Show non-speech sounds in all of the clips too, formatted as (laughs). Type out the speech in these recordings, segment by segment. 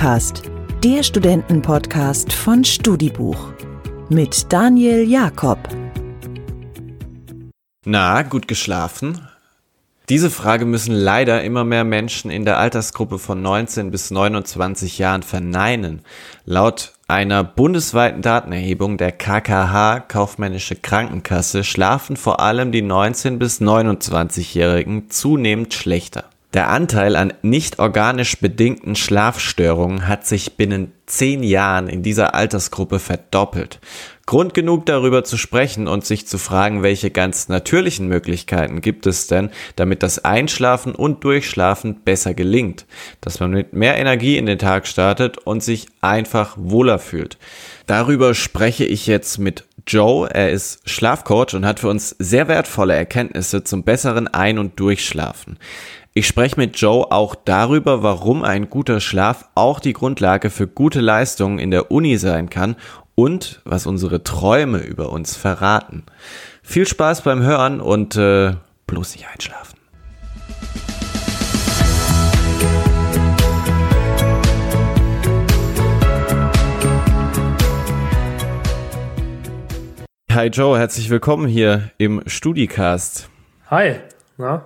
StudiCast, der Studentenpodcast von Studibuch mit Daniel Jakob. Na, gut geschlafen? Diese Frage müssen leider immer mehr Menschen in der Altersgruppe von 19 bis 29 Jahren verneinen. Laut einer bundesweiten Datenerhebung der KKH Kaufmännische Krankenkasse schlafen vor allem die 19 bis 29-Jährigen zunehmend schlechter. Der Anteil an nicht organisch bedingten Schlafstörungen hat sich binnen zehn Jahren in dieser Altersgruppe verdoppelt. Grund genug darüber zu sprechen und sich zu fragen, welche ganz natürlichen Möglichkeiten gibt es denn, damit das Einschlafen und Durchschlafen besser gelingt, dass man mit mehr Energie in den Tag startet und sich einfach wohler fühlt. Darüber spreche ich jetzt mit Joe. Er ist Schlafcoach und hat für uns sehr wertvolle Erkenntnisse zum besseren Ein- und Durchschlafen. Ich spreche mit Joe auch darüber, warum ein guter Schlaf auch die Grundlage für gute Leistungen in der Uni sein kann und was unsere Träume über uns verraten. Viel Spaß beim Hören und äh, bloß nicht einschlafen. Hi Joe, herzlich willkommen hier im Studicast. Hi, na,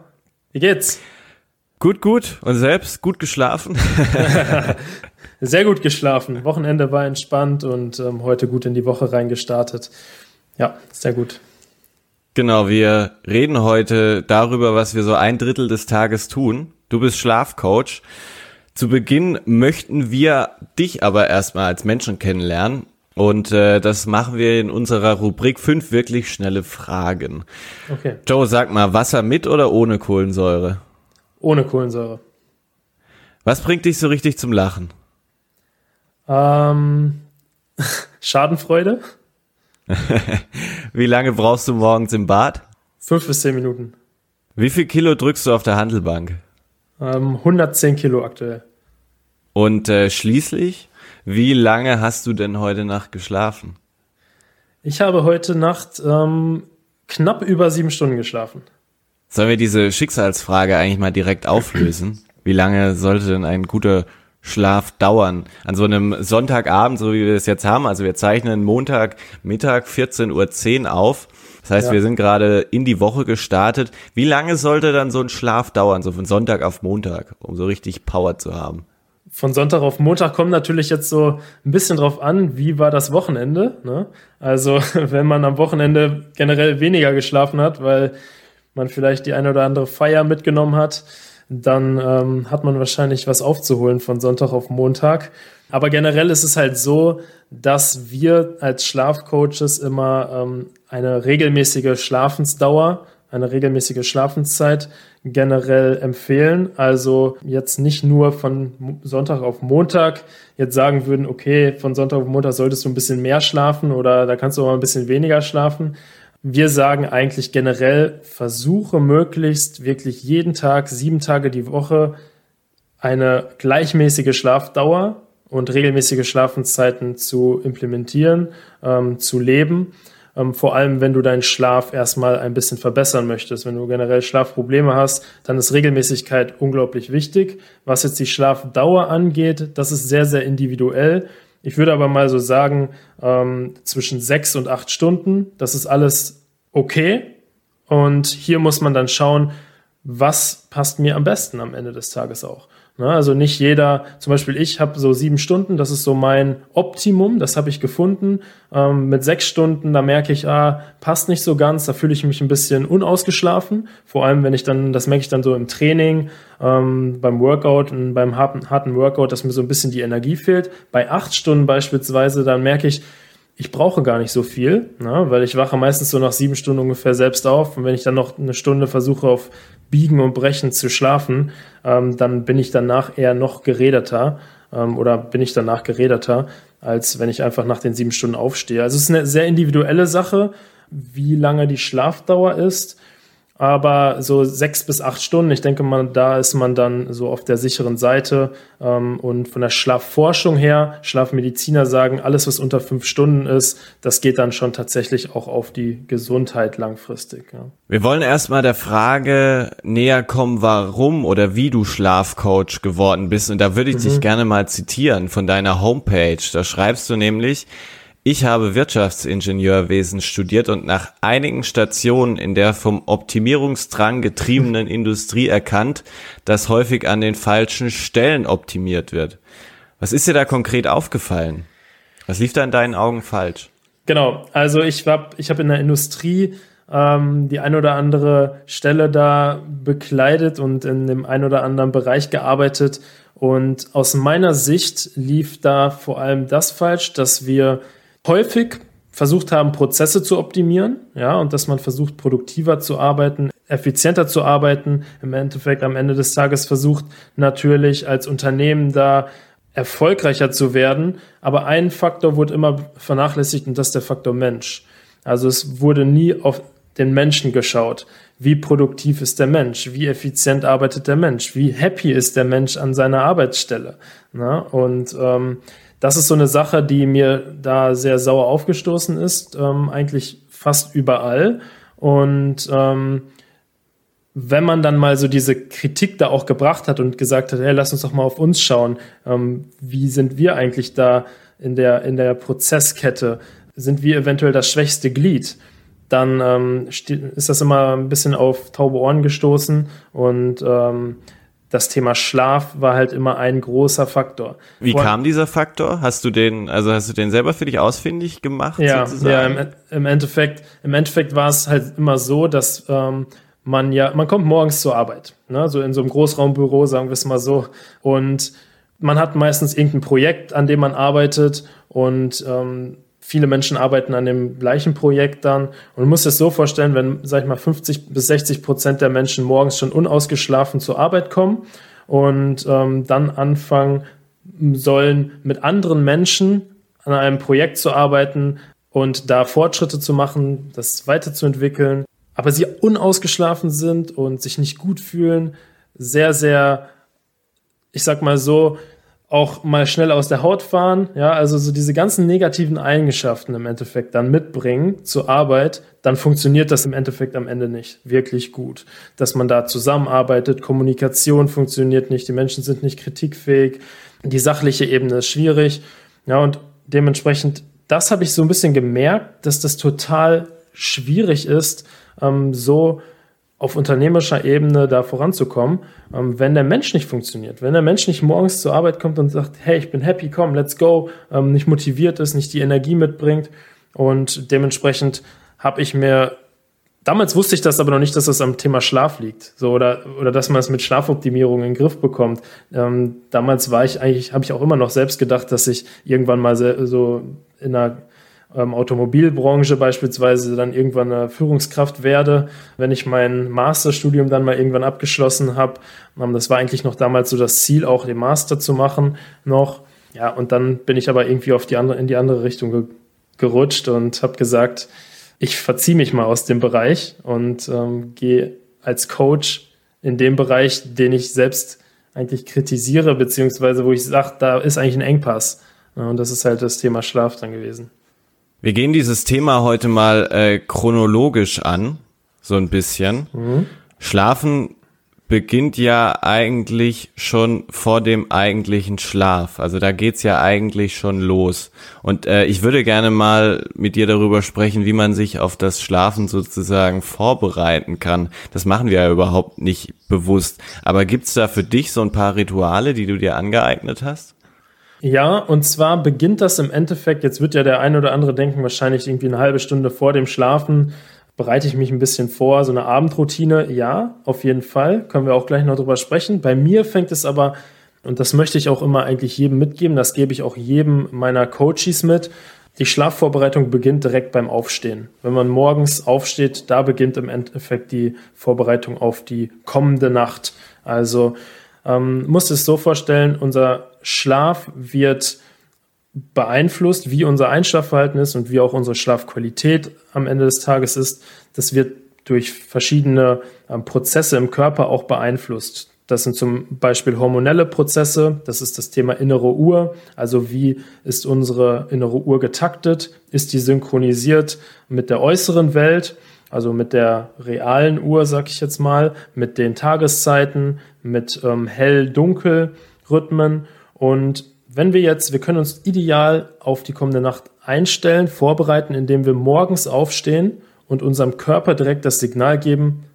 wie geht's? Gut, gut. Und selbst gut geschlafen? (laughs) Sehr gut geschlafen. Wochenende war entspannt und ähm, heute gut in die Woche reingestartet. Ja, sehr gut. Genau, wir reden heute darüber, was wir so ein Drittel des Tages tun. Du bist Schlafcoach. Zu Beginn möchten wir dich aber erstmal als Menschen kennenlernen. Und äh, das machen wir in unserer Rubrik fünf wirklich schnelle Fragen. Okay. Joe, sag mal, Wasser mit oder ohne Kohlensäure? Ohne Kohlensäure. Was bringt dich so richtig zum Lachen? Ähm, (laughs) Schadenfreude. (laughs) Wie lange brauchst du morgens im Bad? Fünf bis zehn Minuten. Wie viel Kilo drückst du auf der Handelbank? Ähm, 110 Kilo aktuell. Und äh, schließlich, wie lange hast du denn heute Nacht geschlafen? Ich habe heute Nacht ähm, knapp über sieben Stunden geschlafen. Sollen wir diese Schicksalsfrage eigentlich mal direkt auflösen? Wie lange sollte denn ein guter Schlaf dauern? An so einem Sonntagabend, so wie wir es jetzt haben, also wir zeichnen Montag Mittag 14.10 Uhr auf. Das heißt, ja. wir sind gerade in die Woche gestartet. Wie lange sollte dann so ein Schlaf dauern, so von Sonntag auf Montag, um so richtig Power zu haben? Von Sonntag auf Montag kommt natürlich jetzt so ein bisschen drauf an, wie war das Wochenende. Ne? Also (laughs) wenn man am Wochenende generell weniger geschlafen hat, weil man vielleicht die eine oder andere Feier mitgenommen hat, dann ähm, hat man wahrscheinlich was aufzuholen von Sonntag auf Montag. Aber generell ist es halt so, dass wir als Schlafcoaches immer ähm, eine regelmäßige Schlafensdauer, eine regelmäßige Schlafenszeit generell empfehlen. Also jetzt nicht nur von Sonntag auf Montag jetzt sagen würden, okay, von Sonntag auf Montag solltest du ein bisschen mehr schlafen oder da kannst du auch mal ein bisschen weniger schlafen, wir sagen eigentlich generell, versuche möglichst wirklich jeden Tag, sieben Tage die Woche eine gleichmäßige Schlafdauer und regelmäßige Schlafenszeiten zu implementieren, ähm, zu leben. Ähm, vor allem, wenn du deinen Schlaf erstmal ein bisschen verbessern möchtest. Wenn du generell Schlafprobleme hast, dann ist Regelmäßigkeit unglaublich wichtig. Was jetzt die Schlafdauer angeht, das ist sehr, sehr individuell. Ich würde aber mal so sagen, ähm, zwischen sechs und acht Stunden, das ist alles okay. Und hier muss man dann schauen, was passt mir am besten am Ende des Tages auch. Ne? Also nicht jeder, zum Beispiel ich habe so sieben Stunden, das ist so mein Optimum, das habe ich gefunden. Ähm, mit sechs Stunden, da merke ich, ah, passt nicht so ganz, da fühle ich mich ein bisschen unausgeschlafen. Vor allem, wenn ich dann, das merke ich dann so im Training, ähm, beim Workout und beim harten, harten Workout, dass mir so ein bisschen die Energie fehlt. Bei acht Stunden beispielsweise, dann merke ich, ich brauche gar nicht so viel, ne, weil ich wache meistens so nach sieben Stunden ungefähr selbst auf. Und wenn ich dann noch eine Stunde versuche auf Biegen und Brechen zu schlafen, ähm, dann bin ich danach eher noch geredeter ähm, oder bin ich danach geredeter, als wenn ich einfach nach den sieben Stunden aufstehe. Also es ist eine sehr individuelle Sache, wie lange die Schlafdauer ist. Aber so sechs bis acht Stunden, ich denke mal, da ist man dann so auf der sicheren Seite. Ähm, und von der Schlafforschung her, Schlafmediziner sagen, alles, was unter fünf Stunden ist, das geht dann schon tatsächlich auch auf die Gesundheit langfristig. Ja. Wir wollen erstmal der Frage näher kommen, warum oder wie du Schlafcoach geworden bist. Und da würde ich mhm. dich gerne mal zitieren von deiner Homepage. Da schreibst du nämlich, ich habe Wirtschaftsingenieurwesen studiert und nach einigen Stationen in der vom Optimierungsdrang getriebenen (laughs) Industrie erkannt, dass häufig an den falschen Stellen optimiert wird. Was ist dir da konkret aufgefallen? Was lief da in deinen Augen falsch? Genau, also ich habe ich hab in der Industrie ähm, die ein oder andere Stelle da bekleidet und in dem ein oder anderen Bereich gearbeitet. Und aus meiner Sicht lief da vor allem das falsch, dass wir häufig versucht haben, Prozesse zu optimieren, ja, und dass man versucht, produktiver zu arbeiten, effizienter zu arbeiten. Im Endeffekt am Ende des Tages versucht natürlich als Unternehmen da erfolgreicher zu werden. Aber ein Faktor wurde immer vernachlässigt und das ist der Faktor Mensch. Also es wurde nie auf den Menschen geschaut. Wie produktiv ist der Mensch? Wie effizient arbeitet der Mensch? Wie happy ist der Mensch an seiner Arbeitsstelle? Na? Und ähm, das ist so eine Sache, die mir da sehr sauer aufgestoßen ist, ähm, eigentlich fast überall. Und ähm, wenn man dann mal so diese Kritik da auch gebracht hat und gesagt hat, hey, lass uns doch mal auf uns schauen, ähm, wie sind wir eigentlich da in der, in der Prozesskette? Sind wir eventuell das schwächste Glied? Dann ähm, ist das immer ein bisschen auf taube Ohren gestoßen und ähm, das Thema Schlaf war halt immer ein großer Faktor. Wie Vor kam dieser Faktor? Hast du den, also hast du den selber für dich ausfindig gemacht? Ja, sozusagen? ja im, im, Endeffekt, im Endeffekt war es halt immer so, dass ähm, man ja, man kommt morgens zur Arbeit, ne? so in so einem Großraumbüro, sagen wir es mal so, und man hat meistens irgendein Projekt, an dem man arbeitet und ähm, viele Menschen arbeiten an dem gleichen Projekt dann. Und du musst es so vorstellen, wenn, sag ich mal, 50 bis 60 Prozent der Menschen morgens schon unausgeschlafen zur Arbeit kommen und ähm, dann anfangen sollen, mit anderen Menschen an einem Projekt zu arbeiten und da Fortschritte zu machen, das weiterzuentwickeln, aber sie unausgeschlafen sind und sich nicht gut fühlen, sehr, sehr, ich sag mal so, auch mal schnell aus der Haut fahren, ja, also so diese ganzen negativen Eigenschaften im Endeffekt dann mitbringen zur Arbeit, dann funktioniert das im Endeffekt am Ende nicht wirklich gut. Dass man da zusammenarbeitet, Kommunikation funktioniert nicht, die Menschen sind nicht kritikfähig, die sachliche Ebene ist schwierig, ja, und dementsprechend, das habe ich so ein bisschen gemerkt, dass das total schwierig ist, ähm, so auf unternehmerischer Ebene da voranzukommen, ähm, wenn der Mensch nicht funktioniert. Wenn der Mensch nicht morgens zur Arbeit kommt und sagt, hey, ich bin happy, komm, let's go, ähm, nicht motiviert ist, nicht die Energie mitbringt. Und dementsprechend habe ich mir, damals wusste ich das aber noch nicht, dass das am Thema Schlaf liegt. So, oder, oder dass man es mit Schlafoptimierung in den Griff bekommt. Ähm, damals war ich eigentlich, habe ich auch immer noch selbst gedacht, dass ich irgendwann mal so in einer ähm, Automobilbranche beispielsweise dann irgendwann eine Führungskraft werde, wenn ich mein Masterstudium dann mal irgendwann abgeschlossen habe. Ähm, das war eigentlich noch damals so das Ziel, auch den Master zu machen noch. Ja, und dann bin ich aber irgendwie auf die andere, in die andere Richtung ge gerutscht und habe gesagt, ich verziehe mich mal aus dem Bereich und ähm, gehe als Coach in dem Bereich, den ich selbst eigentlich kritisiere, beziehungsweise wo ich sage, da ist eigentlich ein Engpass. Und das ist halt das Thema Schlaf dann gewesen. Wir gehen dieses Thema heute mal äh, chronologisch an, so ein bisschen. Mhm. Schlafen beginnt ja eigentlich schon vor dem eigentlichen Schlaf. Also da geht's ja eigentlich schon los. Und äh, ich würde gerne mal mit dir darüber sprechen, wie man sich auf das Schlafen sozusagen vorbereiten kann. Das machen wir ja überhaupt nicht bewusst. Aber gibt's da für dich so ein paar Rituale, die du dir angeeignet hast? Ja, und zwar beginnt das im Endeffekt, jetzt wird ja der ein oder andere denken, wahrscheinlich irgendwie eine halbe Stunde vor dem Schlafen bereite ich mich ein bisschen vor, so eine Abendroutine, ja, auf jeden Fall, können wir auch gleich noch drüber sprechen. Bei mir fängt es aber, und das möchte ich auch immer eigentlich jedem mitgeben, das gebe ich auch jedem meiner Coaches mit, die Schlafvorbereitung beginnt direkt beim Aufstehen. Wenn man morgens aufsteht, da beginnt im Endeffekt die Vorbereitung auf die kommende Nacht. Also ähm, musst es so vorstellen, unser Schlaf wird beeinflusst, wie unser Einschlafverhalten ist und wie auch unsere Schlafqualität am Ende des Tages ist. Das wird durch verschiedene ähm, Prozesse im Körper auch beeinflusst. Das sind zum Beispiel hormonelle Prozesse, das ist das Thema innere Uhr, also wie ist unsere innere Uhr getaktet, ist die synchronisiert mit der äußeren Welt, also mit der realen Uhr, sag ich jetzt mal, mit den Tageszeiten, mit ähm, Hell-Dunkel-Rhythmen und wenn wir jetzt, wir können uns ideal auf die kommende Nacht einstellen, vorbereiten, indem wir morgens aufstehen und unserem Körper direkt das Signal geben,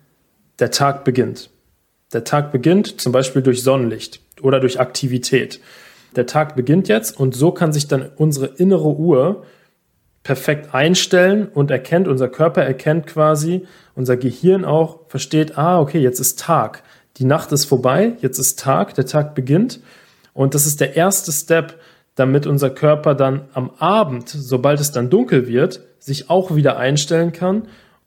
der Tag beginnt. Der Tag beginnt zum Beispiel durch Sonnenlicht oder durch Aktivität. Der Tag beginnt jetzt und so kann sich dann unsere innere Uhr perfekt einstellen und erkennt, unser Körper erkennt quasi, unser Gehirn auch versteht, ah, okay, jetzt ist Tag. Die Nacht ist vorbei, jetzt ist Tag, der Tag beginnt. Und das ist der erste Step, damit unser Körper dann am Abend, sobald es dann dunkel wird, sich auch wieder einstellen kann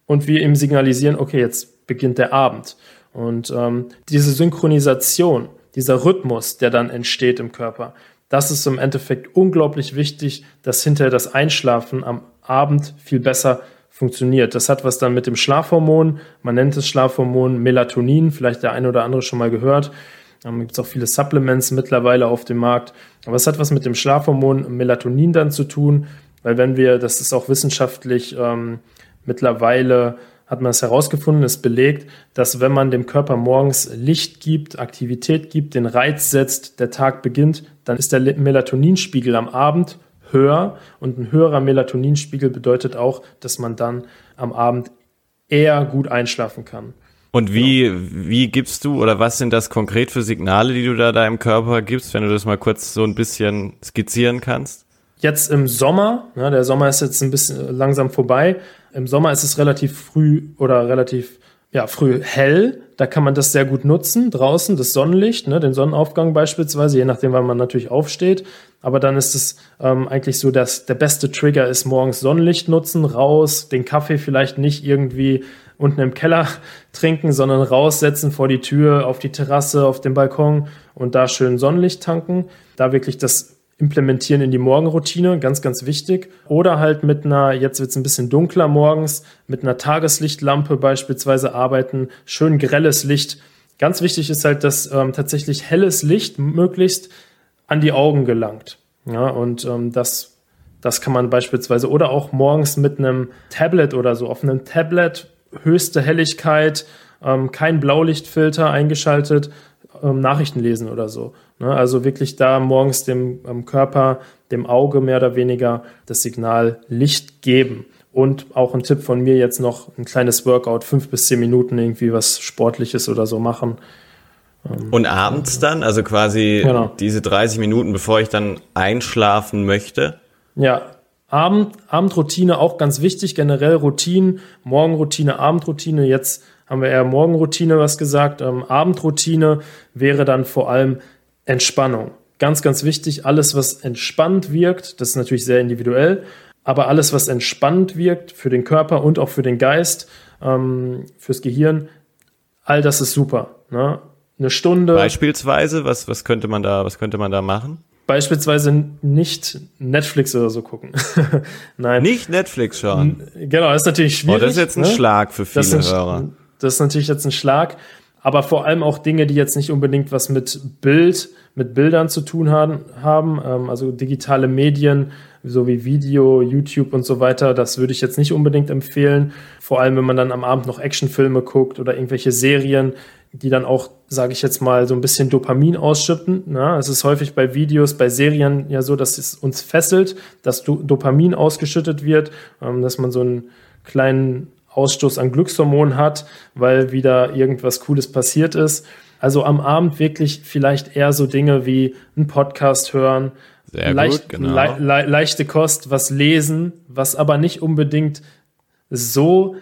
und wir ihm signalisieren, okay, jetzt beginnt der Abend. Und ähm, diese Synchronisation, dieser Rhythmus, der dann entsteht im Körper, das ist im Endeffekt unglaublich wichtig, dass hinterher das Einschlafen am Abend viel besser funktioniert. Das hat was dann mit dem Schlafhormon, man nennt es Schlafhormon Melatonin, vielleicht der eine oder andere schon mal gehört. Ähm, gibt es auch viele Supplements mittlerweile auf dem Markt. Aber es hat was mit dem Schlafhormon Melatonin dann zu tun, weil wenn wir, das ist auch wissenschaftlich ähm, mittlerweile hat man es herausgefunden, ist belegt, dass wenn man dem Körper morgens Licht gibt, Aktivität gibt, den Reiz setzt, der Tag beginnt, dann ist der Melatoninspiegel am Abend höher und ein höherer Melatoninspiegel bedeutet auch, dass man dann am Abend eher gut einschlafen kann. Und wie, genau. wie gibst du oder was sind das konkret für Signale, die du da deinem Körper gibst, wenn du das mal kurz so ein bisschen skizzieren kannst? Jetzt im Sommer, ja, der Sommer ist jetzt ein bisschen langsam vorbei. Im Sommer ist es relativ früh oder relativ ja, früh hell. Da kann man das sehr gut nutzen. Draußen das Sonnenlicht, ne, den Sonnenaufgang beispielsweise, je nachdem, wann man natürlich aufsteht. Aber dann ist es ähm, eigentlich so, dass der beste Trigger ist morgens Sonnenlicht nutzen, raus, den Kaffee vielleicht nicht irgendwie unten im Keller (laughs) trinken, sondern raussetzen vor die Tür, auf die Terrasse, auf den Balkon und da schön Sonnenlicht tanken. Da wirklich das implementieren in die Morgenroutine, ganz, ganz wichtig. Oder halt mit einer, jetzt wird es ein bisschen dunkler morgens, mit einer Tageslichtlampe beispielsweise arbeiten, schön grelles Licht. Ganz wichtig ist halt, dass ähm, tatsächlich helles Licht möglichst an die Augen gelangt. Ja, und ähm, das, das kann man beispielsweise oder auch morgens mit einem Tablet oder so auf einem Tablet höchste Helligkeit, ähm, kein Blaulichtfilter eingeschaltet, ähm, Nachrichten lesen oder so. Ne? Also wirklich da morgens dem Körper, dem Auge mehr oder weniger das Signal Licht geben. Und auch ein Tipp von mir jetzt noch ein kleines Workout, fünf bis zehn Minuten irgendwie was Sportliches oder so machen. Ähm, Und abends dann, also quasi genau. diese 30 Minuten, bevor ich dann einschlafen möchte? Ja, Abend, Abendroutine auch ganz wichtig, generell Routinen, Morgenroutine, Abendroutine. Jetzt haben wir eher Morgenroutine was gesagt. Ähm, Abendroutine wäre dann vor allem Entspannung. Ganz, ganz wichtig, alles, was entspannt wirkt, das ist natürlich sehr individuell, aber alles, was entspannt wirkt für den Körper und auch für den Geist, ähm, fürs Gehirn, all das ist super. Ne? Eine Stunde. Beispielsweise, was, was könnte man da, was könnte man da machen? Beispielsweise nicht Netflix oder so gucken. (laughs) Nein. Nicht Netflix schauen. Genau, das ist natürlich schwierig. Oh, das ist jetzt ein ne? Schlag für viele das Hörer. Das ist natürlich jetzt ein Schlag aber vor allem auch Dinge, die jetzt nicht unbedingt was mit Bild, mit Bildern zu tun haben, haben ähm, also digitale Medien, so wie Video, YouTube und so weiter, das würde ich jetzt nicht unbedingt empfehlen. Vor allem, wenn man dann am Abend noch Actionfilme guckt oder irgendwelche Serien, die dann auch, sage ich jetzt mal, so ein bisschen Dopamin ausschütten. Na, es ist häufig bei Videos, bei Serien ja so, dass es uns fesselt, dass Dopamin ausgeschüttet wird, ähm, dass man so einen kleinen Ausstoß an Glückshormonen hat, weil wieder irgendwas Cooles passiert ist. Also am Abend wirklich vielleicht eher so Dinge wie einen Podcast hören, Sehr leicht, gut, genau. le le leichte Kost, was lesen, was aber nicht unbedingt so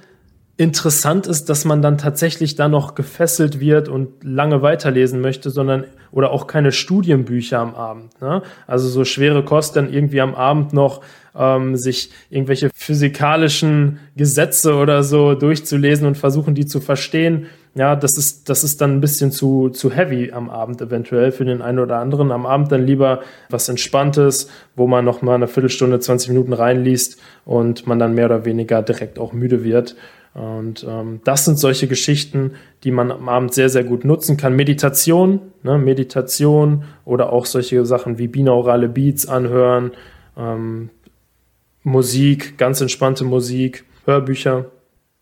interessant ist, dass man dann tatsächlich da noch gefesselt wird und lange weiterlesen möchte, sondern oder auch keine Studienbücher am Abend. Ne? Also so schwere Kost dann irgendwie am Abend noch ähm, sich irgendwelche physikalischen Gesetze oder so durchzulesen und versuchen, die zu verstehen. ja, das ist, das ist dann ein bisschen zu, zu heavy am Abend eventuell für den einen oder anderen. Am Abend dann lieber was Entspanntes, wo man noch mal eine Viertelstunde, 20 Minuten reinliest und man dann mehr oder weniger direkt auch müde wird. Und ähm, das sind solche Geschichten, die man am Abend sehr, sehr gut nutzen kann. Meditation, ne, Meditation oder auch solche Sachen wie binaurale Beats anhören, ähm, Musik, ganz entspannte Musik, Hörbücher.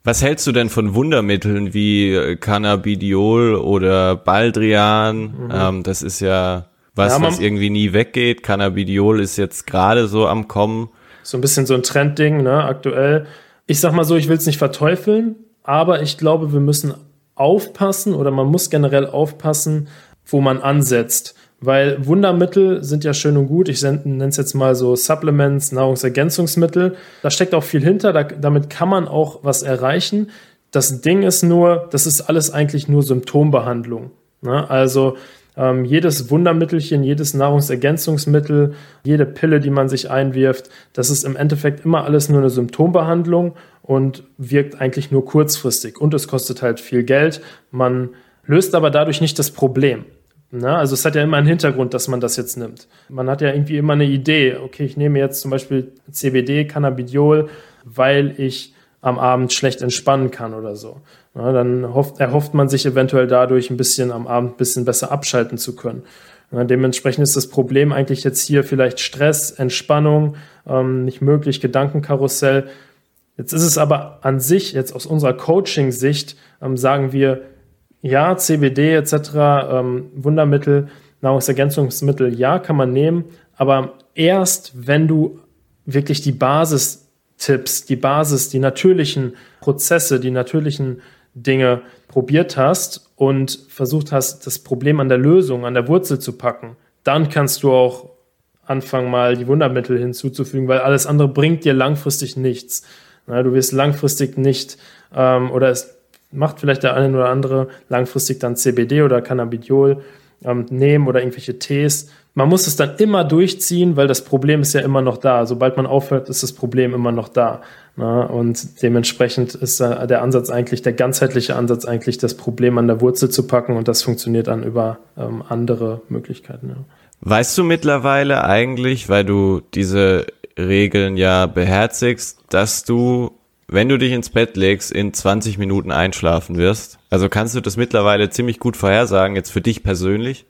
Was hältst du denn von Wundermitteln wie äh, Cannabidiol oder Baldrian? Mhm. Ähm, das ist ja was, ja, was irgendwie nie weggeht. Cannabidiol ist jetzt gerade so am Kommen. So ein bisschen so ein Trendding, ne, aktuell ich sag mal so, ich will es nicht verteufeln, aber ich glaube, wir müssen aufpassen oder man muss generell aufpassen, wo man ansetzt. Weil Wundermittel sind ja schön und gut. Ich nenne es jetzt mal so Supplements, Nahrungsergänzungsmittel. Da steckt auch viel hinter. Da, damit kann man auch was erreichen. Das Ding ist nur, das ist alles eigentlich nur Symptombehandlung. Ne? Also ähm, jedes Wundermittelchen, jedes Nahrungsergänzungsmittel, jede Pille, die man sich einwirft, das ist im Endeffekt immer alles nur eine Symptombehandlung und wirkt eigentlich nur kurzfristig. Und es kostet halt viel Geld. Man löst aber dadurch nicht das Problem. Na, ne? also es hat ja immer einen Hintergrund, dass man das jetzt nimmt. Man hat ja irgendwie immer eine Idee. Okay, ich nehme jetzt zum Beispiel CBD, Cannabidiol, weil ich am Abend schlecht entspannen kann oder so. Ja, dann hofft, erhofft man sich eventuell dadurch ein bisschen am Abend ein bisschen besser abschalten zu können. Ja, dementsprechend ist das Problem eigentlich jetzt hier vielleicht Stress, Entspannung, ähm, nicht möglich, Gedankenkarussell. Jetzt ist es aber an sich, jetzt aus unserer Coaching-Sicht, ähm, sagen wir, ja, CBD etc., ähm, Wundermittel, Nahrungsergänzungsmittel, ja, kann man nehmen, aber erst wenn du wirklich die Basis Tipps, die Basis, die natürlichen Prozesse, die natürlichen Dinge probiert hast und versucht hast, das Problem an der Lösung, an der Wurzel zu packen, dann kannst du auch anfangen, mal die Wundermittel hinzuzufügen, weil alles andere bringt dir langfristig nichts. Du wirst langfristig nicht, ähm, oder es macht vielleicht der eine oder andere langfristig dann CBD oder Cannabidiol ähm, nehmen oder irgendwelche Tees, man muss es dann immer durchziehen, weil das Problem ist ja immer noch da. Sobald man aufhört, ist das Problem immer noch da. Na, und dementsprechend ist der Ansatz eigentlich, der ganzheitliche Ansatz eigentlich, das Problem an der Wurzel zu packen und das funktioniert dann über ähm, andere Möglichkeiten. Ja. Weißt du mittlerweile eigentlich, weil du diese Regeln ja beherzigst, dass du, wenn du dich ins Bett legst, in 20 Minuten einschlafen wirst? Also kannst du das mittlerweile ziemlich gut vorhersagen, jetzt für dich persönlich?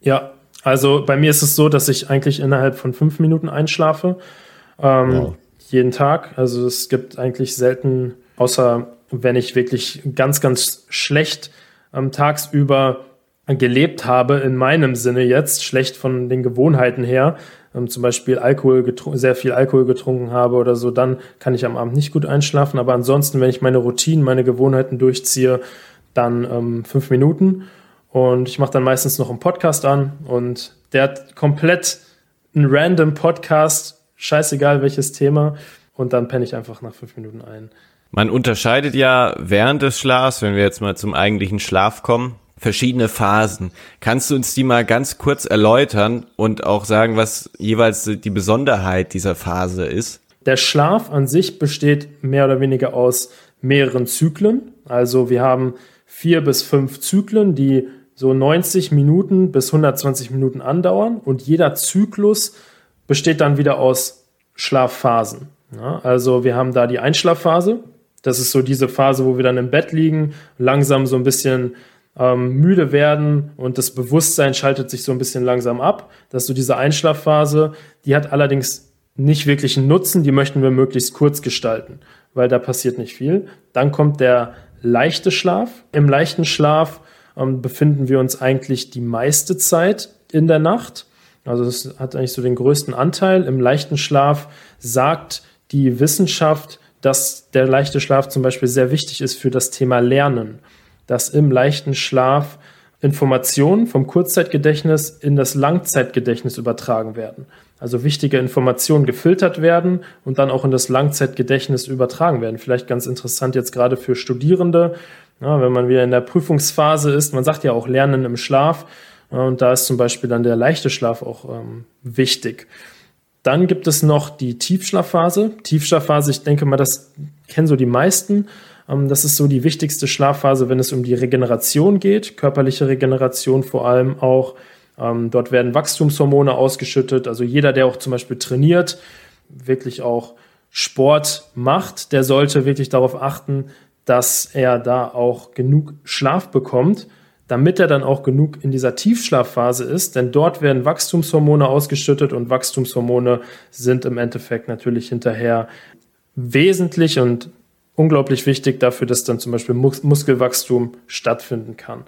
Ja, also bei mir ist es so, dass ich eigentlich innerhalb von fünf Minuten einschlafe. Ähm, wow. Jeden Tag. Also es gibt eigentlich selten, außer wenn ich wirklich ganz, ganz schlecht ähm, tagsüber gelebt habe, in meinem Sinne jetzt, schlecht von den Gewohnheiten her, ähm, zum Beispiel Alkohol sehr viel Alkohol getrunken habe oder so, dann kann ich am Abend nicht gut einschlafen. Aber ansonsten, wenn ich meine Routinen, meine Gewohnheiten durchziehe, dann ähm, fünf Minuten. Und ich mache dann meistens noch einen Podcast an und der hat komplett einen random Podcast, scheißegal welches Thema. Und dann penne ich einfach nach fünf Minuten ein. Man unterscheidet ja während des Schlafs, wenn wir jetzt mal zum eigentlichen Schlaf kommen, verschiedene Phasen. Kannst du uns die mal ganz kurz erläutern und auch sagen, was jeweils die Besonderheit dieser Phase ist? Der Schlaf an sich besteht mehr oder weniger aus mehreren Zyklen. Also wir haben vier bis fünf Zyklen, die so 90 Minuten bis 120 Minuten andauern und jeder Zyklus besteht dann wieder aus Schlafphasen. Ja, also wir haben da die Einschlafphase. Das ist so diese Phase, wo wir dann im Bett liegen, langsam so ein bisschen ähm, müde werden und das Bewusstsein schaltet sich so ein bisschen langsam ab. Das ist so diese Einschlafphase. Die hat allerdings nicht wirklich einen Nutzen. Die möchten wir möglichst kurz gestalten, weil da passiert nicht viel. Dann kommt der leichte Schlaf. Im leichten Schlaf ähm, befinden wir uns eigentlich die meiste Zeit in der Nacht. Also das hat eigentlich so den größten Anteil. Im leichten Schlaf sagt die Wissenschaft, dass der leichte Schlaf zum Beispiel sehr wichtig ist für das Thema Lernen. Dass im leichten Schlaf Informationen vom Kurzzeitgedächtnis in das Langzeitgedächtnis übertragen werden. Also wichtige Informationen gefiltert werden und dann auch in das Langzeitgedächtnis übertragen werden. Vielleicht ganz interessant jetzt gerade für Studierende, ja, wenn man wieder in der Prüfungsphase ist, man sagt ja auch Lernen im Schlaf. Und da ist zum Beispiel dann der leichte Schlaf auch ähm, wichtig. Dann gibt es noch die Tiefschlafphase. Tiefschlafphase, ich denke mal, das kennen so die meisten. Ähm, das ist so die wichtigste Schlafphase, wenn es um die Regeneration geht, körperliche Regeneration vor allem auch. Ähm, dort werden Wachstumshormone ausgeschüttet. Also jeder, der auch zum Beispiel trainiert, wirklich auch Sport macht, der sollte wirklich darauf achten, dass er da auch genug Schlaf bekommt, damit er dann auch genug in dieser Tiefschlafphase ist, denn dort werden Wachstumshormone ausgeschüttet und Wachstumshormone sind im Endeffekt natürlich hinterher wesentlich und unglaublich wichtig dafür, dass dann zum Beispiel Mus Muskelwachstum stattfinden kann.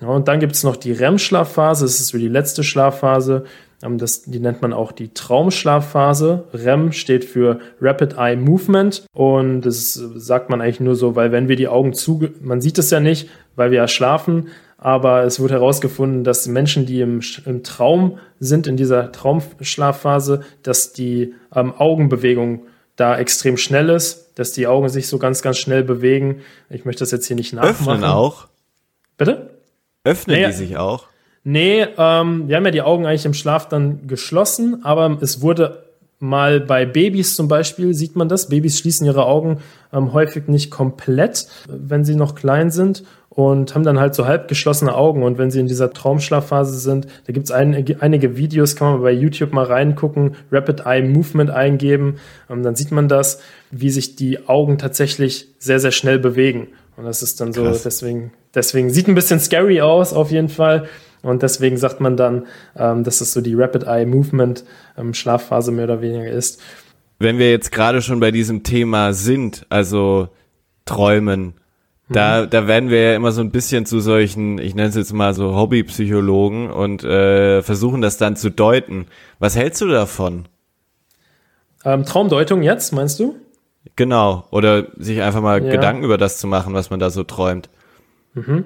Ja, und dann gibt es noch die REM-Schlafphase, das ist so die letzte Schlafphase. Ähm, das, die nennt man auch die Traumschlafphase. REM steht für Rapid Eye Movement und das sagt man eigentlich nur so, weil wenn wir die Augen zu, man sieht es ja nicht, weil wir ja schlafen, aber es wurde herausgefunden, dass Menschen, die im, im Traum sind, in dieser Traumschlafphase, dass die ähm, Augenbewegung da extrem schnell ist, dass die Augen sich so ganz, ganz schnell bewegen. Ich möchte das jetzt hier nicht nachmachen. Öffnen auch? Bitte? Öffnen naja, die sich auch? Nee, ähm, wir haben ja die Augen eigentlich im Schlaf dann geschlossen, aber es wurde mal bei Babys zum Beispiel, sieht man das. Babys schließen ihre Augen ähm, häufig nicht komplett, wenn sie noch klein sind und haben dann halt so halb geschlossene Augen. Und wenn sie in dieser Traumschlafphase sind, da gibt es ein, einige Videos, kann man bei YouTube mal reingucken, Rapid Eye Movement eingeben, ähm, dann sieht man das, wie sich die Augen tatsächlich sehr, sehr schnell bewegen. Und das ist dann so, Krass. deswegen, deswegen sieht ein bisschen scary aus, auf jeden Fall. Und deswegen sagt man dann, ähm, dass es so die Rapid Eye Movement ähm, Schlafphase mehr oder weniger ist. Wenn wir jetzt gerade schon bei diesem Thema sind, also Träumen, da, mhm. da werden wir ja immer so ein bisschen zu solchen, ich nenne es jetzt mal so Hobbypsychologen und äh, versuchen das dann zu deuten. Was hältst du davon? Ähm, Traumdeutung jetzt, meinst du? Genau. Oder sich einfach mal ja. Gedanken über das zu machen, was man da so träumt. Mhm.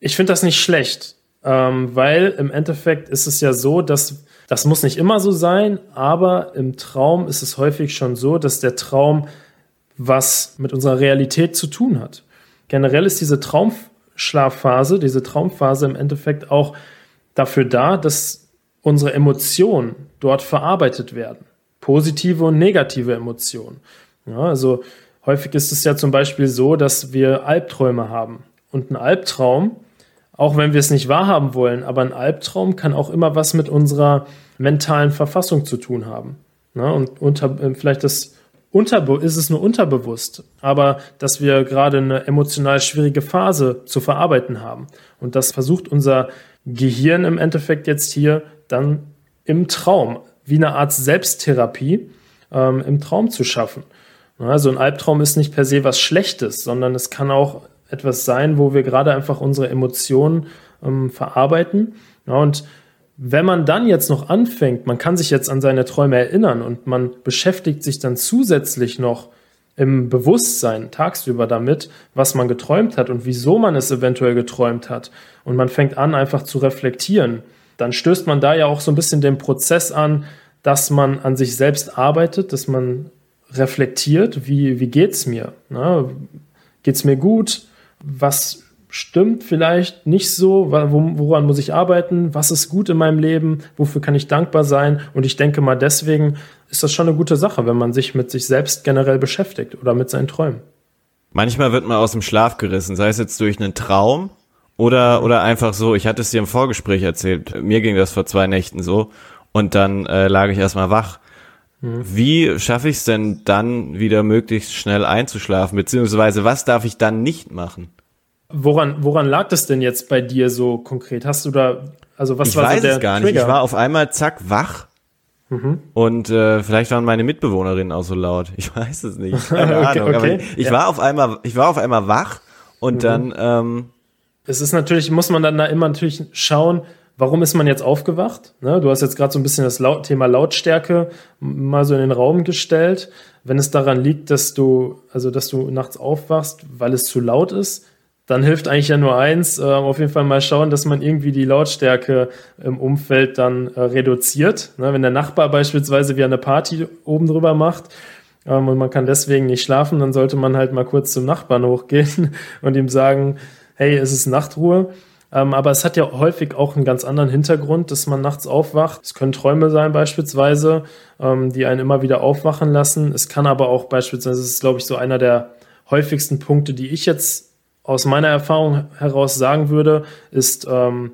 Ich finde das nicht schlecht ähm, weil im Endeffekt ist es ja so, dass das muss nicht immer so sein, aber im Traum ist es häufig schon so, dass der Traum was mit unserer Realität zu tun hat. Generell ist diese Traumschlafphase, diese Traumphase im Endeffekt auch dafür da, dass unsere Emotionen dort verarbeitet werden. Positive und negative Emotionen. Ja, also häufig ist es ja zum Beispiel so, dass wir Albträume haben. Und ein Albtraum auch wenn wir es nicht wahrhaben wollen, aber ein Albtraum kann auch immer was mit unserer mentalen Verfassung zu tun haben. Ne? Und unter, äh, vielleicht das Unterbe ist es nur unterbewusst, aber dass wir gerade eine emotional schwierige Phase zu verarbeiten haben. Und das versucht unser Gehirn im Endeffekt jetzt hier dann im Traum, wie eine Art Selbsttherapie ähm, im Traum zu schaffen. Also ein Albtraum ist nicht per se was Schlechtes, sondern es kann auch etwas sein, wo wir gerade einfach unsere Emotionen ähm, verarbeiten. Ja, und wenn man dann jetzt noch anfängt, man kann sich jetzt an seine Träume erinnern und man beschäftigt sich dann zusätzlich noch im Bewusstsein tagsüber damit, was man geträumt hat und wieso man es eventuell geträumt hat. Und man fängt an, einfach zu reflektieren. Dann stößt man da ja auch so ein bisschen den Prozess an, dass man an sich selbst arbeitet, dass man reflektiert, wie, wie geht's mir? Ne? Geht's mir gut? was stimmt vielleicht nicht so, woran muss ich arbeiten, was ist gut in meinem Leben, wofür kann ich dankbar sein. Und ich denke mal, deswegen ist das schon eine gute Sache, wenn man sich mit sich selbst generell beschäftigt oder mit seinen Träumen. Manchmal wird man aus dem Schlaf gerissen, sei es jetzt durch einen Traum oder, oder einfach so, ich hatte es dir im Vorgespräch erzählt, mir ging das vor zwei Nächten so und dann äh, lag ich erstmal wach. Mhm. Wie schaffe ich es denn dann wieder möglichst schnell einzuschlafen, beziehungsweise was darf ich dann nicht machen? Woran, woran lag das denn jetzt bei dir so konkret? Hast du da, also was ich war weiß so der es gar Trigger? nicht. Ich war auf einmal zack wach. Mhm. Und äh, vielleicht waren meine Mitbewohnerinnen auch so laut. Ich (laughs) weiß es nicht. Keine okay, Ahnung. Okay. ich ja. war auf einmal, ich war auf einmal wach und mhm. dann. Ähm, es ist natürlich, muss man dann da immer natürlich schauen, warum ist man jetzt aufgewacht? Ne? Du hast jetzt gerade so ein bisschen das Laut Thema Lautstärke mal so in den Raum gestellt. Wenn es daran liegt, dass du, also dass du nachts aufwachst, weil es zu laut ist, dann hilft eigentlich ja nur eins, äh, auf jeden Fall mal schauen, dass man irgendwie die Lautstärke im Umfeld dann äh, reduziert. Ne, wenn der Nachbar beispielsweise wie eine Party oben drüber macht ähm, und man kann deswegen nicht schlafen, dann sollte man halt mal kurz zum Nachbarn hochgehen (laughs) und ihm sagen, hey, es ist Nachtruhe. Ähm, aber es hat ja häufig auch einen ganz anderen Hintergrund, dass man nachts aufwacht. Es können Träume sein beispielsweise, ähm, die einen immer wieder aufwachen lassen. Es kann aber auch beispielsweise, das ist glaube ich so einer der häufigsten Punkte, die ich jetzt aus meiner Erfahrung heraus sagen würde, ist ähm,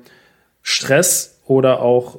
Stress oder auch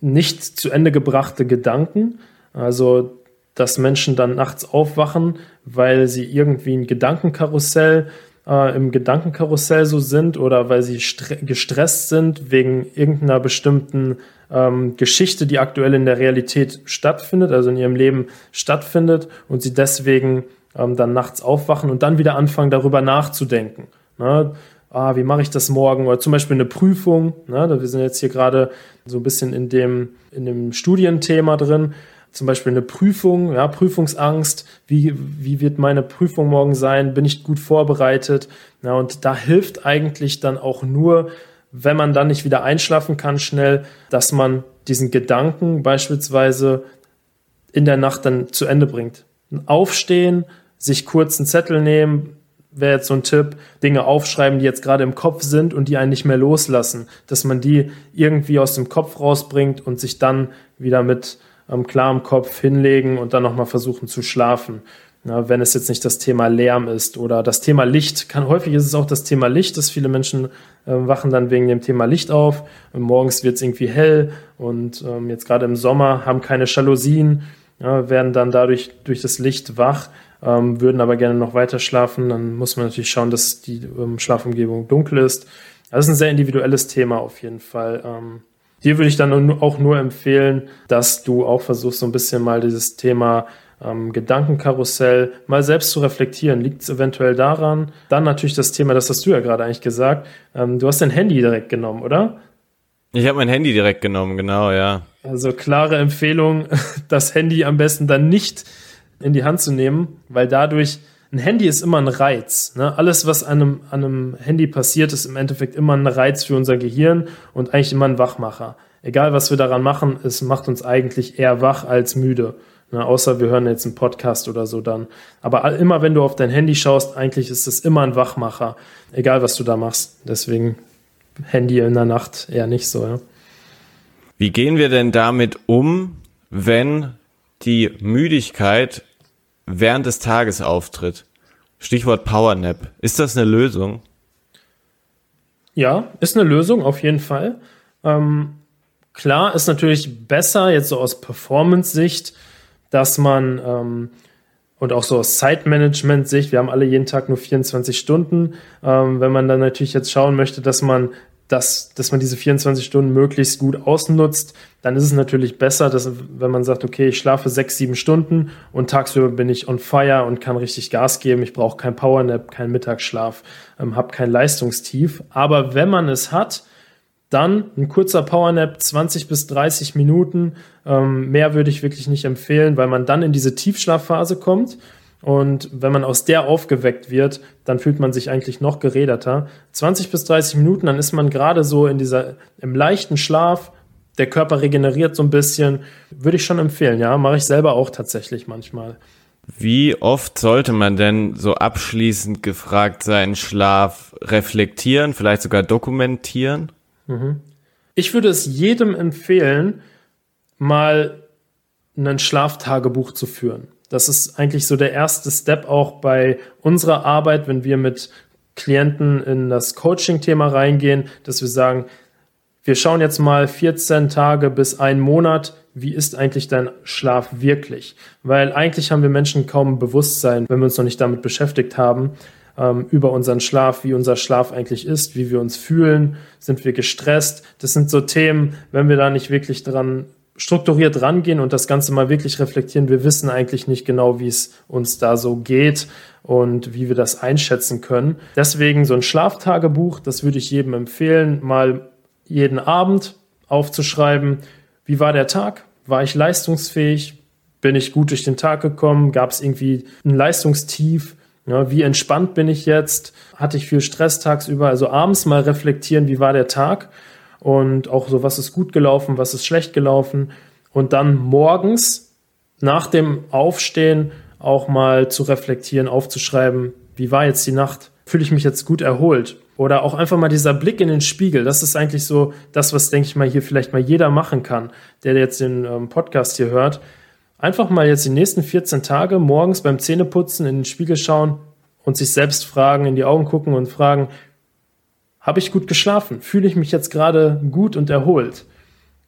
nicht zu Ende gebrachte Gedanken. Also, dass Menschen dann nachts aufwachen, weil sie irgendwie ein Gedankenkarussell äh, im Gedankenkarussell so sind oder weil sie gestresst sind wegen irgendeiner bestimmten ähm, Geschichte, die aktuell in der Realität stattfindet, also in ihrem Leben stattfindet und sie deswegen ähm, dann nachts aufwachen und dann wieder anfangen, darüber nachzudenken. Ne? Ah, wie mache ich das morgen? Oder zum Beispiel eine Prüfung. Ne? Wir sind jetzt hier gerade so ein bisschen in dem, in dem Studienthema drin zum Beispiel eine Prüfung, ja, Prüfungsangst, wie, wie wird meine Prüfung morgen sein, bin ich gut vorbereitet? Ja, und da hilft eigentlich dann auch nur, wenn man dann nicht wieder einschlafen kann schnell, dass man diesen Gedanken beispielsweise in der Nacht dann zu Ende bringt. Aufstehen, sich kurz einen Zettel nehmen, wäre jetzt so ein Tipp, Dinge aufschreiben, die jetzt gerade im Kopf sind und die einen nicht mehr loslassen, dass man die irgendwie aus dem Kopf rausbringt und sich dann wieder mit ähm, klar im Kopf hinlegen und dann nochmal versuchen zu schlafen. Ja, wenn es jetzt nicht das Thema Lärm ist oder das Thema Licht, kann häufig ist es auch das Thema Licht, dass viele Menschen äh, wachen dann wegen dem Thema Licht auf. Und morgens wird es irgendwie hell und ähm, jetzt gerade im Sommer haben keine Jalousien, ja, werden dann dadurch durch das Licht wach, ähm, würden aber gerne noch weiter schlafen. Dann muss man natürlich schauen, dass die ähm, Schlafumgebung dunkel ist. Das ist ein sehr individuelles Thema auf jeden Fall. Ähm, Dir würde ich dann auch nur empfehlen, dass du auch versuchst, so ein bisschen mal dieses Thema ähm, Gedankenkarussell mal selbst zu reflektieren. Liegt es eventuell daran? Dann natürlich das Thema, das hast du ja gerade eigentlich gesagt. Ähm, du hast dein Handy direkt genommen, oder? Ich habe mein Handy direkt genommen, genau, ja. Also klare Empfehlung, (laughs) das Handy am besten dann nicht in die Hand zu nehmen, weil dadurch ein Handy ist immer ein Reiz. Ne? Alles, was an einem, an einem Handy passiert, ist im Endeffekt immer ein Reiz für unser Gehirn und eigentlich immer ein Wachmacher. Egal, was wir daran machen, es macht uns eigentlich eher wach als müde. Ne? Außer wir hören jetzt einen Podcast oder so dann. Aber immer, wenn du auf dein Handy schaust, eigentlich ist es immer ein Wachmacher. Egal, was du da machst. Deswegen Handy in der Nacht eher nicht so. Ja? Wie gehen wir denn damit um, wenn die Müdigkeit während des Tages auftritt. Stichwort Powernap. Ist das eine Lösung? Ja, ist eine Lösung auf jeden Fall. Ähm, klar ist natürlich besser, jetzt so aus Performance-Sicht, dass man ähm, und auch so aus Zeitmanagement-Sicht, wir haben alle jeden Tag nur 24 Stunden. Ähm, wenn man dann natürlich jetzt schauen möchte, dass man dass, dass man diese 24 Stunden möglichst gut ausnutzt, dann ist es natürlich besser, dass, wenn man sagt, okay, ich schlafe sechs, sieben Stunden und tagsüber bin ich on fire und kann richtig Gas geben. Ich brauche kein Powernap, keinen Mittagsschlaf, ähm, habe kein Leistungstief. Aber wenn man es hat, dann ein kurzer Powernap, 20 bis 30 Minuten. Ähm, mehr würde ich wirklich nicht empfehlen, weil man dann in diese Tiefschlafphase kommt und wenn man aus der aufgeweckt wird, dann fühlt man sich eigentlich noch geräderter. 20 bis 30 Minuten, dann ist man gerade so in dieser, im leichten Schlaf. Der Körper regeneriert so ein bisschen. Würde ich schon empfehlen, ja. Mache ich selber auch tatsächlich manchmal. Wie oft sollte man denn so abschließend gefragt seinen Schlaf reflektieren, vielleicht sogar dokumentieren? Mhm. Ich würde es jedem empfehlen, mal ein Schlaftagebuch zu führen. Das ist eigentlich so der erste Step auch bei unserer Arbeit, wenn wir mit Klienten in das Coaching-Thema reingehen, dass wir sagen, wir schauen jetzt mal 14 Tage bis einen Monat, wie ist eigentlich dein Schlaf wirklich? Weil eigentlich haben wir Menschen kaum Bewusstsein, wenn wir uns noch nicht damit beschäftigt haben, ähm, über unseren Schlaf, wie unser Schlaf eigentlich ist, wie wir uns fühlen, sind wir gestresst. Das sind so Themen, wenn wir da nicht wirklich dran strukturiert rangehen und das Ganze mal wirklich reflektieren. Wir wissen eigentlich nicht genau, wie es uns da so geht und wie wir das einschätzen können. Deswegen so ein Schlaftagebuch, das würde ich jedem empfehlen, mal jeden Abend aufzuschreiben, wie war der Tag? War ich leistungsfähig? Bin ich gut durch den Tag gekommen? Gab es irgendwie ein Leistungstief? Ja, wie entspannt bin ich jetzt? Hatte ich viel Stress tagsüber? Also abends mal reflektieren, wie war der Tag? Und auch so, was ist gut gelaufen, was ist schlecht gelaufen und dann morgens nach dem Aufstehen auch mal zu reflektieren, aufzuschreiben, wie war jetzt die Nacht? Fühle ich mich jetzt gut erholt? Oder auch einfach mal dieser Blick in den Spiegel. Das ist eigentlich so das, was, denke ich mal, hier vielleicht mal jeder machen kann, der jetzt den ähm, Podcast hier hört. Einfach mal jetzt die nächsten 14 Tage morgens beim Zähneputzen in den Spiegel schauen und sich selbst fragen, in die Augen gucken und fragen, habe ich gut geschlafen? Fühle ich mich jetzt gerade gut und erholt?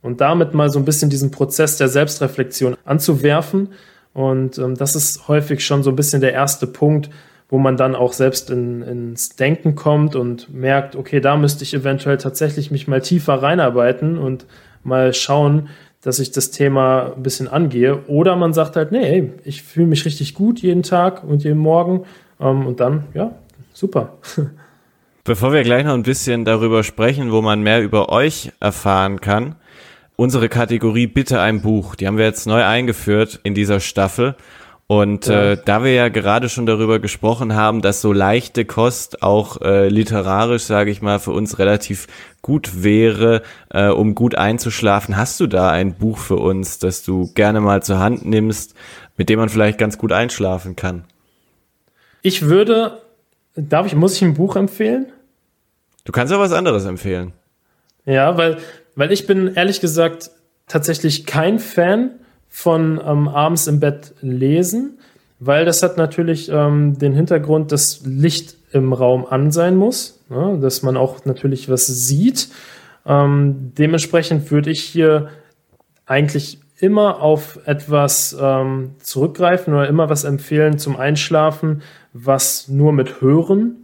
Und damit mal so ein bisschen diesen Prozess der Selbstreflexion anzuwerfen. Und ähm, das ist häufig schon so ein bisschen der erste Punkt, wo man dann auch selbst in, ins Denken kommt und merkt, okay, da müsste ich eventuell tatsächlich mich mal tiefer reinarbeiten und mal schauen, dass ich das Thema ein bisschen angehe. Oder man sagt halt, nee, ich fühle mich richtig gut jeden Tag und jeden Morgen. Ähm, und dann, ja, super. (laughs) Bevor wir gleich noch ein bisschen darüber sprechen, wo man mehr über euch erfahren kann, unsere Kategorie Bitte ein Buch, die haben wir jetzt neu eingeführt in dieser Staffel. Und ja. äh, da wir ja gerade schon darüber gesprochen haben, dass so leichte Kost auch äh, literarisch, sage ich mal, für uns relativ gut wäre, äh, um gut einzuschlafen, hast du da ein Buch für uns, das du gerne mal zur Hand nimmst, mit dem man vielleicht ganz gut einschlafen kann? Ich würde, darf ich, muss ich ein Buch empfehlen? Du kannst auch was anderes empfehlen. Ja, weil, weil ich bin ehrlich gesagt tatsächlich kein Fan von ähm, abends im Bett lesen, weil das hat natürlich ähm, den Hintergrund, dass Licht im Raum an sein muss, ne? dass man auch natürlich was sieht. Ähm, dementsprechend würde ich hier eigentlich immer auf etwas ähm, zurückgreifen oder immer was empfehlen zum Einschlafen, was nur mit Hören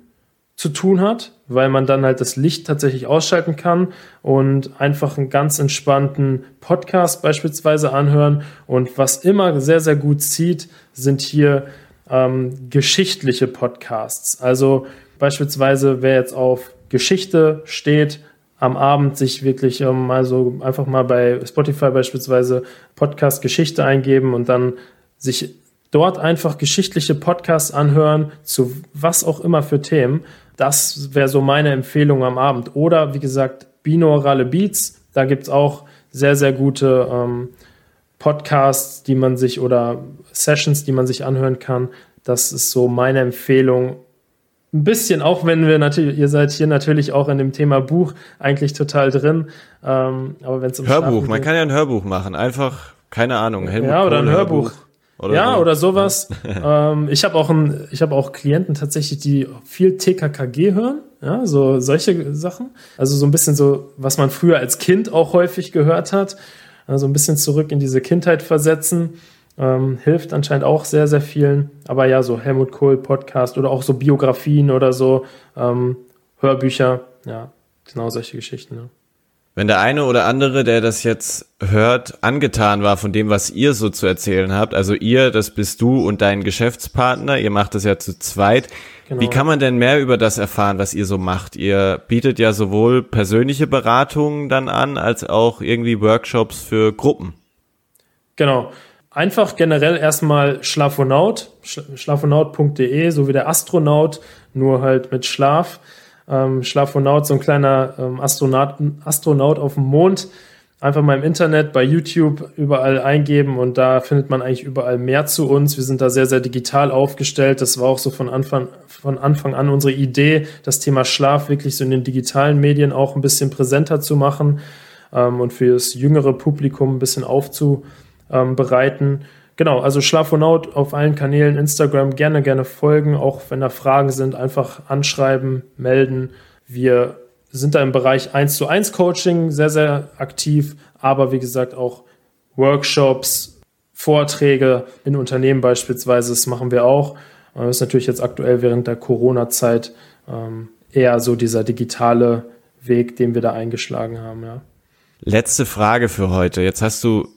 zu tun hat, weil man dann halt das Licht tatsächlich ausschalten kann und einfach einen ganz entspannten Podcast beispielsweise anhören. Und was immer sehr, sehr gut zieht, sind hier ähm, geschichtliche Podcasts. Also beispielsweise, wer jetzt auf Geschichte steht, am Abend sich wirklich ähm, mal so einfach mal bei Spotify beispielsweise Podcast Geschichte eingeben und dann sich dort einfach geschichtliche Podcasts anhören zu was auch immer für Themen das wäre so meine Empfehlung am Abend. Oder wie gesagt, binaurale Beats. Da gibt es auch sehr, sehr gute ähm, Podcasts, die man sich oder Sessions, die man sich anhören kann. Das ist so meine Empfehlung. Ein bisschen, auch wenn wir natürlich, ihr seid hier natürlich auch in dem Thema Buch eigentlich total drin. Ähm, aber wenn es um Hörbuch, man kann ja ein Hörbuch machen. Einfach, keine Ahnung, Helmut Ja, oder ein Hörbuch. Hörbuch. Oder ja, oder sowas. (laughs) ähm, ich habe auch, ein, ich hab auch Klienten tatsächlich, die viel TKKG hören. Ja, so solche Sachen. Also so ein bisschen so, was man früher als Kind auch häufig gehört hat. Also ein bisschen zurück in diese Kindheit versetzen. Ähm, hilft anscheinend auch sehr, sehr vielen. Aber ja, so Helmut Kohl Podcast oder auch so Biografien oder so, ähm, Hörbücher. Ja, genau solche Geschichten. Ja. Wenn der eine oder andere, der das jetzt hört, angetan war von dem, was ihr so zu erzählen habt, also ihr, das bist du und dein Geschäftspartner, ihr macht das ja zu zweit. Genau. Wie kann man denn mehr über das erfahren, was ihr so macht? Ihr bietet ja sowohl persönliche Beratungen dann an, als auch irgendwie Workshops für Gruppen. Genau. Einfach generell erstmal Schlafonaut, schlafonaut.de, so wie der Astronaut, nur halt mit Schlaf ähm, Schlafonaut, so ein kleiner ähm, Astronaut, Astronaut auf dem Mond. Einfach mal im Internet, bei YouTube überall eingeben und da findet man eigentlich überall mehr zu uns. Wir sind da sehr, sehr digital aufgestellt. Das war auch so von Anfang, von Anfang an unsere Idee, das Thema Schlaf wirklich so in den digitalen Medien auch ein bisschen präsenter zu machen ähm, und für das jüngere Publikum ein bisschen aufzubereiten. Genau, also Schlafonaut auf allen Kanälen, Instagram gerne, gerne folgen. Auch wenn da Fragen sind, einfach anschreiben, melden. Wir sind da im Bereich 1 zu 1 Coaching sehr, sehr aktiv, aber wie gesagt auch Workshops, Vorträge in Unternehmen beispielsweise, das machen wir auch. Das ist natürlich jetzt aktuell während der Corona-Zeit ähm, eher so dieser digitale Weg, den wir da eingeschlagen haben, ja. Letzte Frage für heute. Jetzt hast du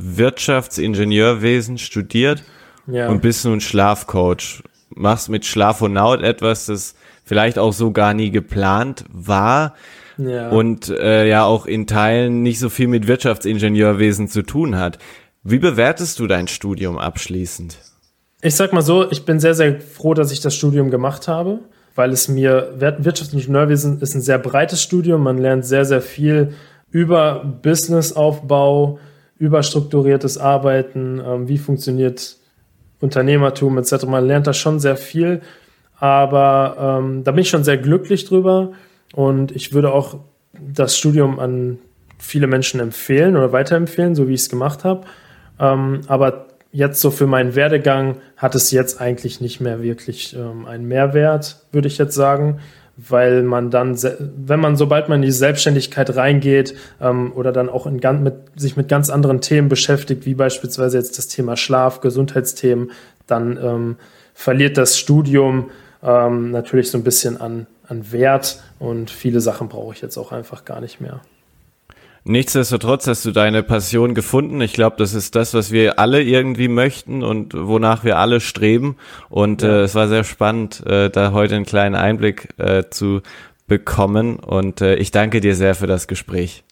Wirtschaftsingenieurwesen studiert ja. und bist nun Schlafcoach. Machst mit Schlafonaut etwas, das vielleicht auch so gar nie geplant war ja. und äh, ja auch in Teilen nicht so viel mit Wirtschaftsingenieurwesen zu tun hat. Wie bewertest du dein Studium abschließend? Ich sag mal so, ich bin sehr, sehr froh, dass ich das Studium gemacht habe, weil es mir, Wirtschaftsingenieurwesen ist ein sehr breites Studium, man lernt sehr, sehr viel über Businessaufbau, überstrukturiertes Arbeiten, ähm, wie funktioniert Unternehmertum etc. Man lernt da schon sehr viel. aber ähm, da bin ich schon sehr glücklich drüber und ich würde auch das Studium an viele Menschen empfehlen oder weiterempfehlen, so wie ich es gemacht habe. Ähm, aber jetzt so für meinen Werdegang hat es jetzt eigentlich nicht mehr wirklich ähm, einen Mehrwert, würde ich jetzt sagen, weil man dann, wenn man, sobald man in die Selbstständigkeit reingeht ähm, oder dann auch in, mit, sich mit ganz anderen Themen beschäftigt, wie beispielsweise jetzt das Thema Schlaf, Gesundheitsthemen, dann ähm, verliert das Studium ähm, natürlich so ein bisschen an, an Wert und viele Sachen brauche ich jetzt auch einfach gar nicht mehr. Nichtsdestotrotz hast du deine Passion gefunden. Ich glaube, das ist das, was wir alle irgendwie möchten und wonach wir alle streben. Und ja. äh, es war sehr spannend, äh, da heute einen kleinen Einblick äh, zu bekommen. Und äh, ich danke dir sehr für das Gespräch.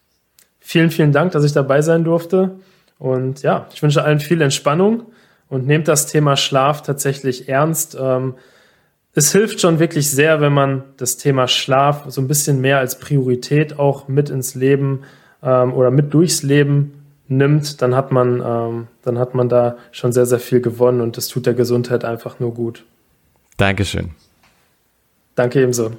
Vielen, vielen Dank, dass ich dabei sein durfte. Und ja, ich wünsche allen viel Entspannung und nehmt das Thema Schlaf tatsächlich ernst. Ähm, es hilft schon wirklich sehr, wenn man das Thema Schlaf so ein bisschen mehr als Priorität auch mit ins Leben ähm, oder mit durchs Leben nimmt, dann hat man, ähm, dann hat man da schon sehr, sehr viel gewonnen und das tut der Gesundheit einfach nur gut. Dankeschön. Danke ebenso.